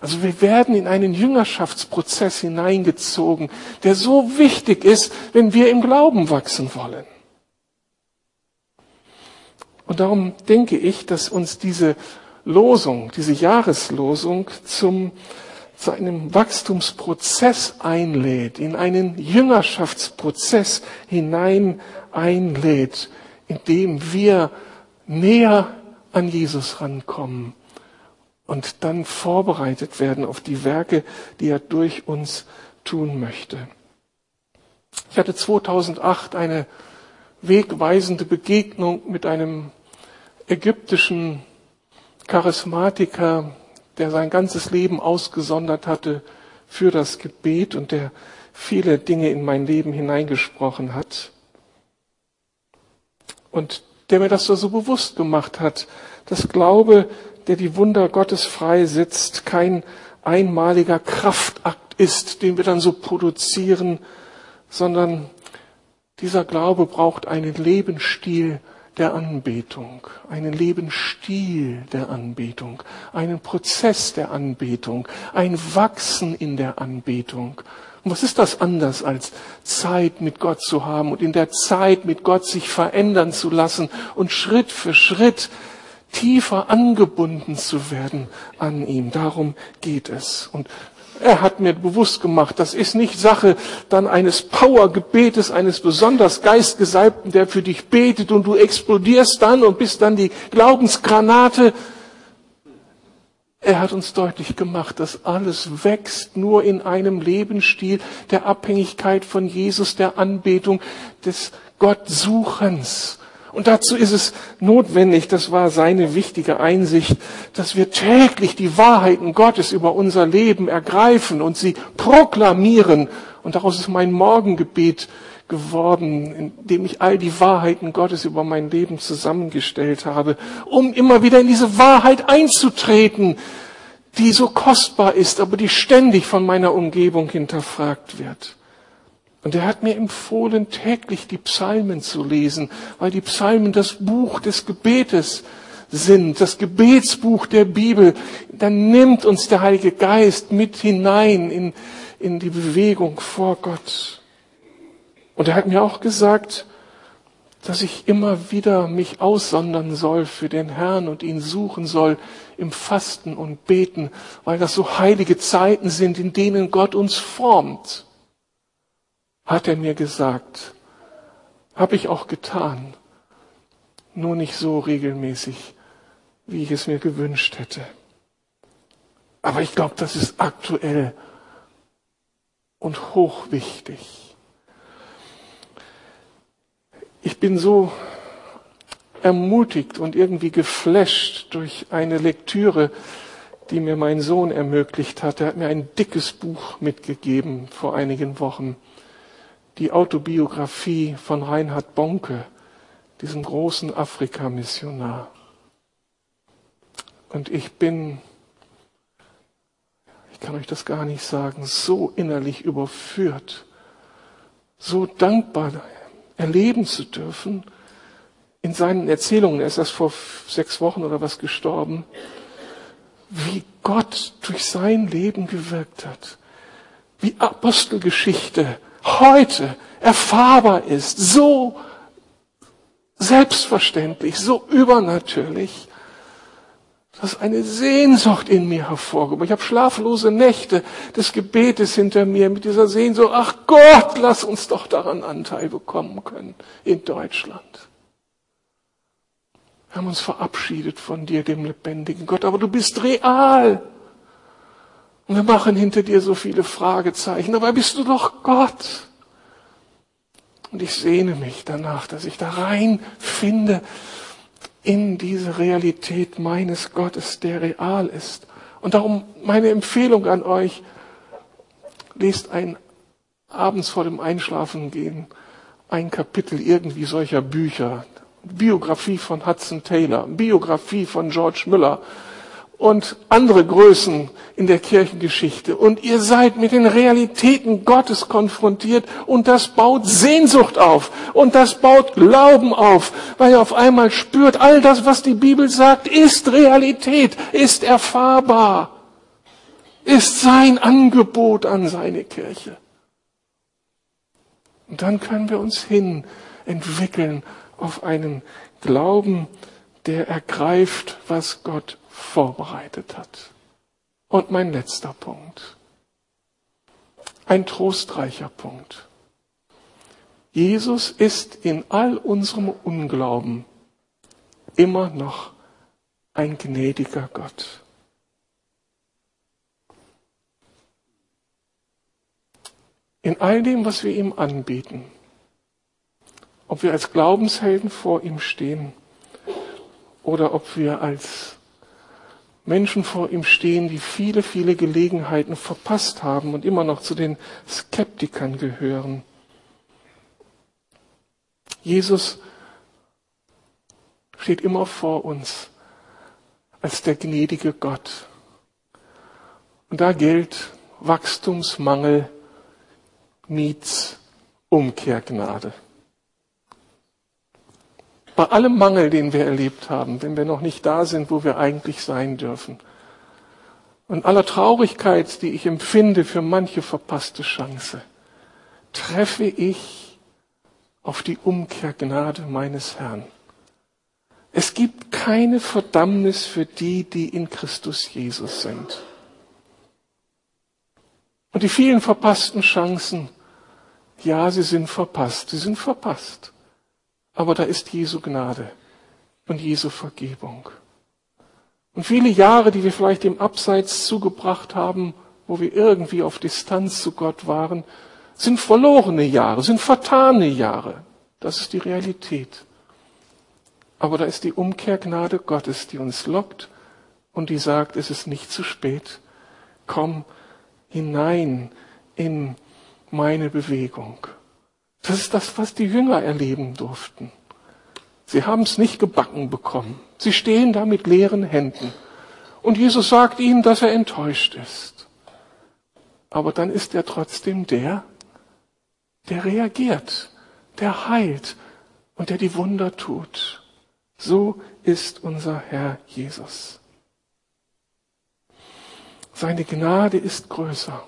A: Also wir werden in einen Jüngerschaftsprozess hineingezogen, der so wichtig ist, wenn wir im Glauben wachsen wollen. Und darum denke ich, dass uns diese Losung, diese Jahreslosung zum, zu einem Wachstumsprozess einlädt, in einen Jüngerschaftsprozess hinein einlädt, in dem wir näher an Jesus rankommen und dann vorbereitet werden auf die Werke, die er durch uns tun möchte. Ich hatte 2008 eine wegweisende Begegnung mit einem ägyptischen Charismatiker, der sein ganzes Leben ausgesondert hatte für das Gebet und der viele Dinge in mein Leben hineingesprochen hat. Und der mir das so bewusst gemacht hat, dass Glaube, der die Wunder Gottes freisetzt, kein einmaliger Kraftakt ist, den wir dann so produzieren, sondern dieser Glaube braucht einen Lebensstil der Anbetung, einen Lebensstil der Anbetung, einen Prozess der Anbetung, ein Wachsen in der Anbetung. Und was ist das anders als Zeit mit Gott zu haben und in der Zeit mit Gott sich verändern zu lassen und Schritt für Schritt tiefer angebunden zu werden an ihm. Darum geht es. Und er hat mir bewusst gemacht, das ist nicht Sache dann eines Powergebetes, eines besonders Geistgesalbten, der für dich betet und du explodierst dann und bist dann die Glaubensgranate, er hat uns deutlich gemacht, dass alles wächst nur in einem Lebensstil der Abhängigkeit von Jesus, der Anbetung, des Gottsuchens. Und dazu ist es notwendig, das war seine wichtige Einsicht, dass wir täglich die Wahrheiten Gottes über unser Leben ergreifen und sie proklamieren. Und daraus ist mein Morgengebet geworden, indem ich all die Wahrheiten Gottes über mein Leben zusammengestellt habe, um immer wieder in diese Wahrheit einzutreten, die so kostbar ist, aber die ständig von meiner Umgebung hinterfragt wird. Und er hat mir empfohlen, täglich die Psalmen zu lesen, weil die Psalmen das Buch des Gebetes sind, das Gebetsbuch der Bibel. Dann nimmt uns der Heilige Geist mit hinein in, in die Bewegung vor Gott. Und er hat mir auch gesagt, dass ich immer wieder mich aussondern soll für den Herrn und ihn suchen soll im Fasten und Beten, weil das so heilige Zeiten sind, in denen Gott uns formt. Hat er mir gesagt. Habe ich auch getan. Nur nicht so regelmäßig, wie ich es mir gewünscht hätte. Aber ich glaube, das ist aktuell und hochwichtig. Ich bin so ermutigt und irgendwie geflasht durch eine Lektüre, die mir mein Sohn ermöglicht hat. Er hat mir ein dickes Buch mitgegeben vor einigen Wochen. Die Autobiografie von Reinhard Bonke, diesem großen Afrika-Missionar. Und ich bin, ich kann euch das gar nicht sagen, so innerlich überführt, so dankbar erleben zu dürfen. In seinen Erzählungen, er ist erst vor sechs Wochen oder was gestorben, wie Gott durch sein Leben gewirkt hat. Wie Apostelgeschichte heute erfahrbar ist, so selbstverständlich, so übernatürlich dass eine Sehnsucht in mir hervorgehoben. Ich habe schlaflose Nächte des Gebetes hinter mir mit dieser Sehnsucht, ach Gott, lass uns doch daran Anteil bekommen können in Deutschland. Wir haben uns verabschiedet von dir, dem lebendigen Gott, aber du bist real. Und wir machen hinter dir so viele Fragezeichen, aber bist du doch Gott. Und ich sehne mich danach, dass ich da rein finde in diese Realität meines Gottes, der real ist. Und darum meine Empfehlung an euch, lest ein abends vor dem Einschlafen gehen ein Kapitel irgendwie solcher Bücher. Biografie von Hudson Taylor, Biografie von George Müller, und andere Größen in der Kirchengeschichte. Und ihr seid mit den Realitäten Gottes konfrontiert und das baut Sehnsucht auf und das baut Glauben auf, weil ihr auf einmal spürt, all das, was die Bibel sagt, ist Realität, ist erfahrbar, ist sein Angebot an seine Kirche. Und dann können wir uns hin entwickeln auf einen Glauben, der ergreift, was Gott vorbereitet hat. Und mein letzter Punkt. Ein trostreicher Punkt. Jesus ist in all unserem Unglauben immer noch ein gnädiger Gott. In all dem, was wir ihm anbieten, ob wir als Glaubenshelden vor ihm stehen oder ob wir als Menschen vor ihm stehen, die viele, viele Gelegenheiten verpasst haben und immer noch zu den Skeptikern gehören. Jesus steht immer vor uns als der gnädige Gott. Und da gilt Wachstumsmangel meets Umkehrgnade bei allem Mangel, den wir erlebt haben, wenn wir noch nicht da sind, wo wir eigentlich sein dürfen. Und aller Traurigkeit, die ich empfinde für manche verpasste Chance, treffe ich auf die Umkehrgnade meines Herrn. Es gibt keine Verdammnis für die, die in Christus Jesus sind. Und die vielen verpassten Chancen, ja, sie sind verpasst, sie sind verpasst. Aber da ist Jesu Gnade und Jesu Vergebung. Und viele Jahre, die wir vielleicht im Abseits zugebracht haben, wo wir irgendwie auf Distanz zu Gott waren, sind verlorene Jahre, sind vertane Jahre. Das ist die Realität. Aber da ist die Umkehrgnade Gottes, die uns lockt und die sagt, es ist nicht zu spät. Komm hinein in meine Bewegung. Das ist das, was die Jünger erleben durften. Sie haben es nicht gebacken bekommen. Sie stehen da mit leeren Händen. Und Jesus sagt ihnen, dass er enttäuscht ist. Aber dann ist er trotzdem der, der reagiert, der heilt und der die Wunder tut. So ist unser Herr Jesus. Seine Gnade ist größer.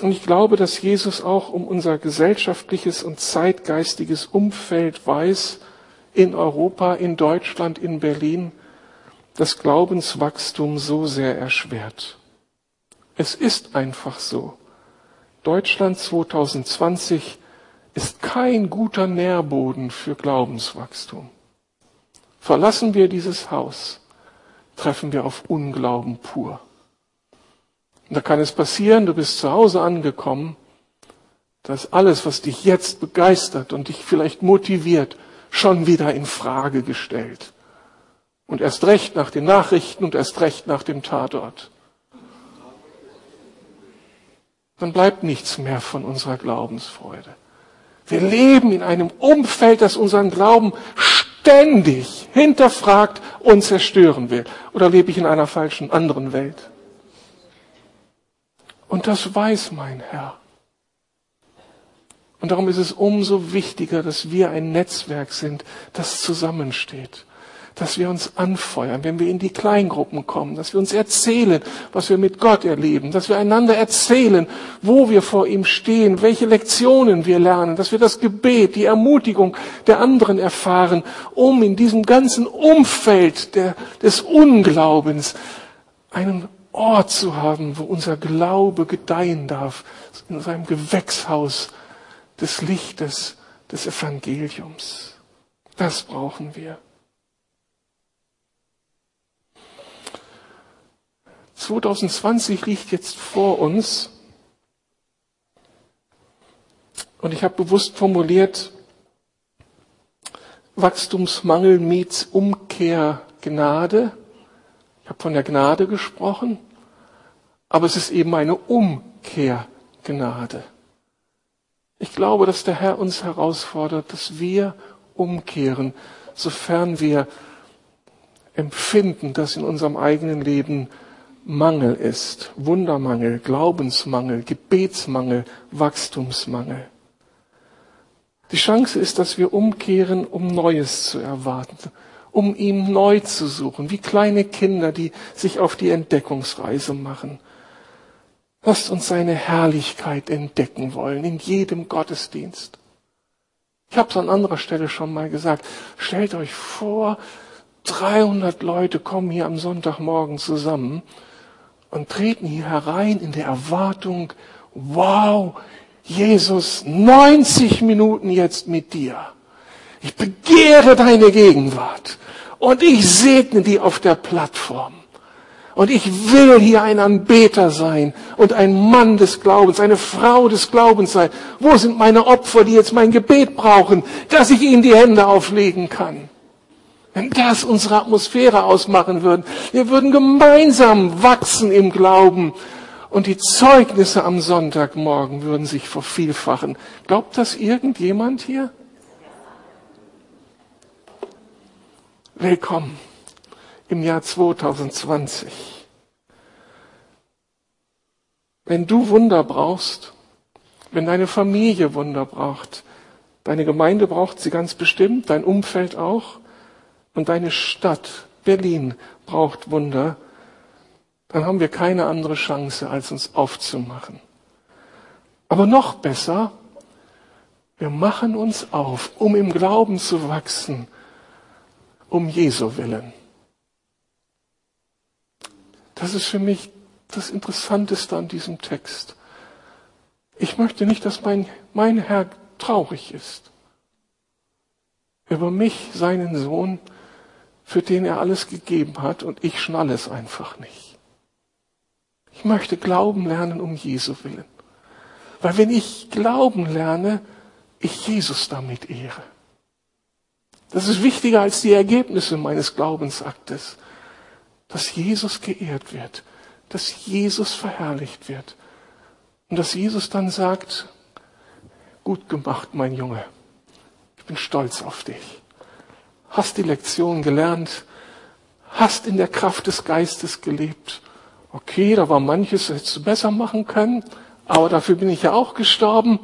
A: Und ich glaube, dass Jesus auch um unser gesellschaftliches und zeitgeistiges Umfeld weiß, in Europa, in Deutschland, in Berlin, das Glaubenswachstum so sehr erschwert. Es ist einfach so. Deutschland 2020 ist kein guter Nährboden für Glaubenswachstum. Verlassen wir dieses Haus, treffen wir auf Unglauben pur. Und da kann es passieren, du bist zu Hause angekommen, dass alles, was dich jetzt begeistert und dich vielleicht motiviert, schon wieder in Frage gestellt. Und erst recht nach den Nachrichten und erst recht nach dem Tatort. Dann bleibt nichts mehr von unserer Glaubensfreude. Wir leben in einem Umfeld, das unseren Glauben ständig hinterfragt und zerstören will. Oder lebe ich in einer falschen anderen Welt? Und das weiß mein Herr. Und darum ist es umso wichtiger, dass wir ein Netzwerk sind, das zusammensteht. Dass wir uns anfeuern, wenn wir in die Kleingruppen kommen, dass wir uns erzählen, was wir mit Gott erleben, dass wir einander erzählen, wo wir vor ihm stehen, welche Lektionen wir lernen, dass wir das Gebet, die Ermutigung der anderen erfahren, um in diesem ganzen Umfeld der, des Unglaubens einen Ort zu haben, wo unser Glaube gedeihen darf, in seinem Gewächshaus des Lichtes des Evangeliums. Das brauchen wir. 2020 liegt jetzt vor uns und ich habe bewusst formuliert, Wachstumsmangel meets Umkehr Gnade. Ich habe von der Gnade gesprochen, aber es ist eben eine Umkehrgnade. Ich glaube, dass der Herr uns herausfordert, dass wir umkehren, sofern wir empfinden, dass in unserem eigenen Leben Mangel ist. Wundermangel, Glaubensmangel, Gebetsmangel, Wachstumsmangel. Die Chance ist, dass wir umkehren, um Neues zu erwarten, um ihm neu zu suchen, wie kleine Kinder, die sich auf die Entdeckungsreise machen. Lasst uns seine Herrlichkeit entdecken wollen in jedem Gottesdienst. Ich habe es an anderer Stelle schon mal gesagt. Stellt euch vor, 300 Leute kommen hier am Sonntagmorgen zusammen und treten hier herein in der Erwartung, wow, Jesus, 90 Minuten jetzt mit dir. Ich begehre deine Gegenwart und ich segne die auf der Plattform. Und ich will hier ein Anbeter sein und ein Mann des Glaubens, eine Frau des Glaubens sein. Wo sind meine Opfer, die jetzt mein Gebet brauchen, dass ich ihnen die Hände auflegen kann? Wenn das unsere Atmosphäre ausmachen würde, wir würden gemeinsam wachsen im Glauben und die Zeugnisse am Sonntagmorgen würden sich vervielfachen. Glaubt das irgendjemand hier? Willkommen im Jahr 2020. Wenn du Wunder brauchst, wenn deine Familie Wunder braucht, deine Gemeinde braucht sie ganz bestimmt, dein Umfeld auch, und deine Stadt Berlin braucht Wunder, dann haben wir keine andere Chance, als uns aufzumachen. Aber noch besser, wir machen uns auf, um im Glauben zu wachsen, um Jesu willen. Das ist für mich das Interessanteste an diesem Text. Ich möchte nicht, dass mein, mein Herr traurig ist über mich, seinen Sohn, für den er alles gegeben hat und ich schnalle es einfach nicht. Ich möchte glauben lernen um Jesu willen. Weil wenn ich glauben lerne, ich Jesus damit ehre. Das ist wichtiger als die Ergebnisse meines Glaubensaktes, dass Jesus geehrt wird, dass Jesus verherrlicht wird. Und dass Jesus dann sagt, gut gemacht, mein Junge, ich bin stolz auf dich. Hast die Lektion gelernt, hast in der Kraft des Geistes gelebt. Okay, da war manches, hättest du besser machen können, aber dafür bin ich ja auch gestorben.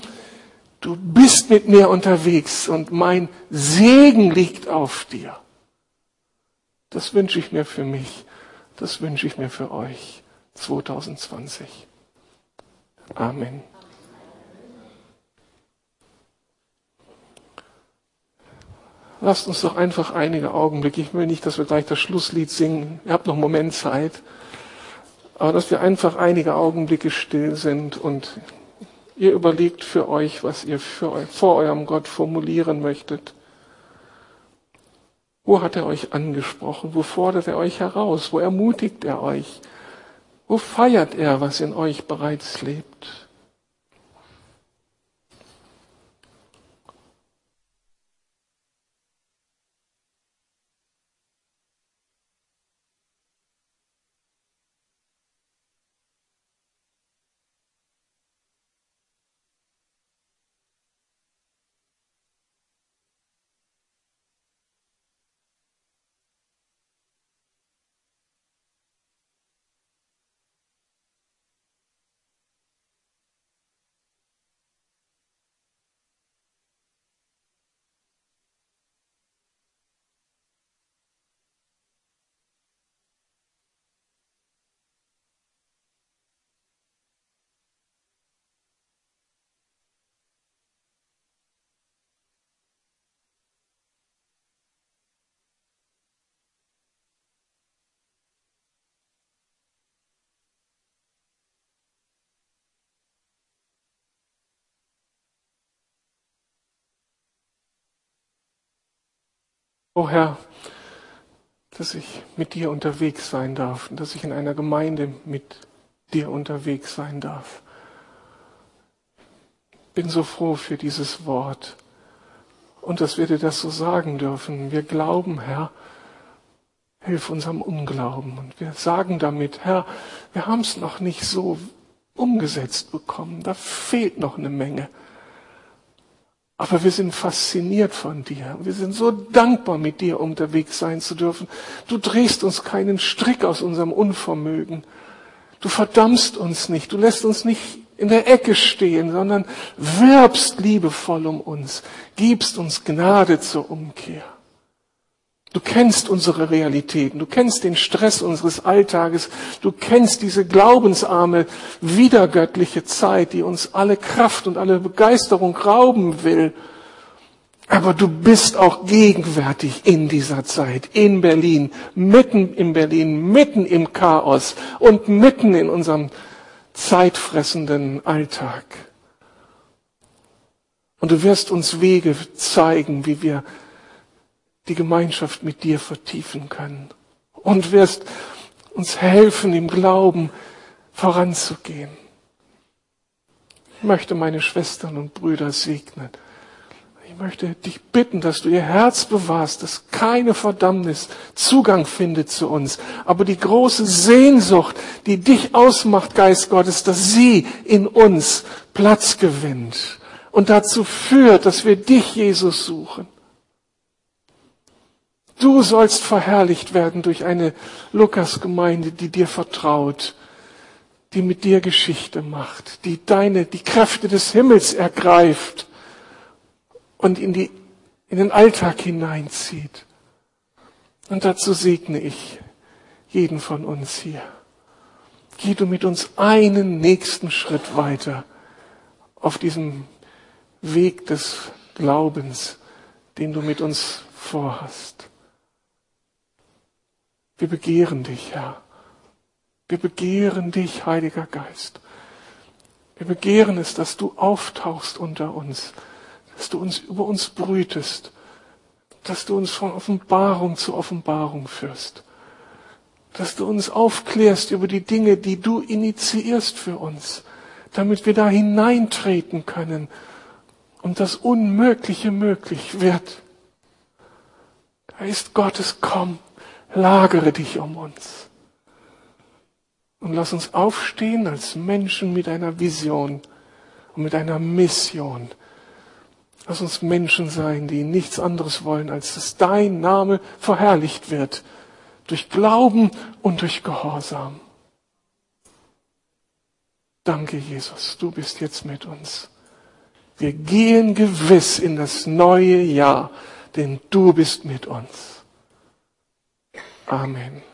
A: Du bist mit mir unterwegs und mein Segen liegt auf dir. Das wünsche ich mir für mich, das wünsche ich mir für euch 2020. Amen. Lasst uns doch einfach einige Augenblicke, ich will nicht, dass wir gleich das Schlusslied singen, ihr habt noch einen Moment Zeit, aber dass wir einfach einige Augenblicke still sind und ihr überlegt für euch, was ihr für, vor eurem Gott formulieren möchtet. Wo hat er euch angesprochen? Wo fordert er euch heraus? Wo ermutigt er euch? Wo feiert er, was in euch bereits lebt? Oh Herr, dass ich mit dir unterwegs sein darf und dass ich in einer Gemeinde mit dir unterwegs sein darf. Bin so froh für dieses Wort und dass wir dir das so sagen dürfen. Wir glauben, Herr, hilf unserem Unglauben. Und wir sagen damit, Herr, wir haben es noch nicht so umgesetzt bekommen. Da fehlt noch eine Menge. Aber wir sind fasziniert von dir. Wir sind so dankbar, mit dir unterwegs sein zu dürfen. Du drehst uns keinen Strick aus unserem Unvermögen. Du verdammst uns nicht. Du lässt uns nicht in der Ecke stehen, sondern wirbst liebevoll um uns. Gibst uns Gnade zur Umkehr. Du kennst unsere Realitäten, du kennst den Stress unseres Alltages, du kennst diese glaubensarme, wiedergöttliche Zeit, die uns alle Kraft und alle Begeisterung rauben will. Aber du bist auch gegenwärtig in dieser Zeit, in Berlin, mitten in Berlin, mitten im Chaos und mitten in unserem zeitfressenden Alltag. Und du wirst uns Wege zeigen, wie wir die Gemeinschaft mit dir vertiefen können und wirst uns helfen, im Glauben voranzugehen. Ich möchte meine Schwestern und Brüder segnen. Ich möchte dich bitten, dass du ihr Herz bewahrst, dass keine Verdammnis Zugang findet zu uns. Aber die große Sehnsucht, die dich ausmacht, Geist Gottes, dass sie in uns Platz gewinnt und dazu führt, dass wir dich, Jesus, suchen. Du sollst verherrlicht werden durch eine Lukas-Gemeinde, die dir vertraut, die mit dir Geschichte macht, die deine, die Kräfte des Himmels ergreift und in die, in den Alltag hineinzieht. Und dazu segne ich jeden von uns hier. Geh du mit uns einen nächsten Schritt weiter auf diesem Weg des Glaubens, den du mit uns vorhast. Wir begehren dich, Herr. Wir begehren dich, Heiliger Geist. Wir begehren es, dass du auftauchst unter uns, dass du uns über uns brütest, dass du uns von Offenbarung zu Offenbarung führst, dass du uns aufklärst über die Dinge, die du initiierst für uns, damit wir da hineintreten können und das Unmögliche möglich wird. Geist Gottes, komm lagere dich um uns. Und lass uns aufstehen als Menschen mit einer Vision und mit einer Mission. Lass uns Menschen sein, die nichts anderes wollen, als dass dein Name verherrlicht wird. Durch Glauben und durch Gehorsam. Danke, Jesus, du bist jetzt mit uns. Wir gehen gewiss in das neue Jahr, denn du bist mit uns. Amen.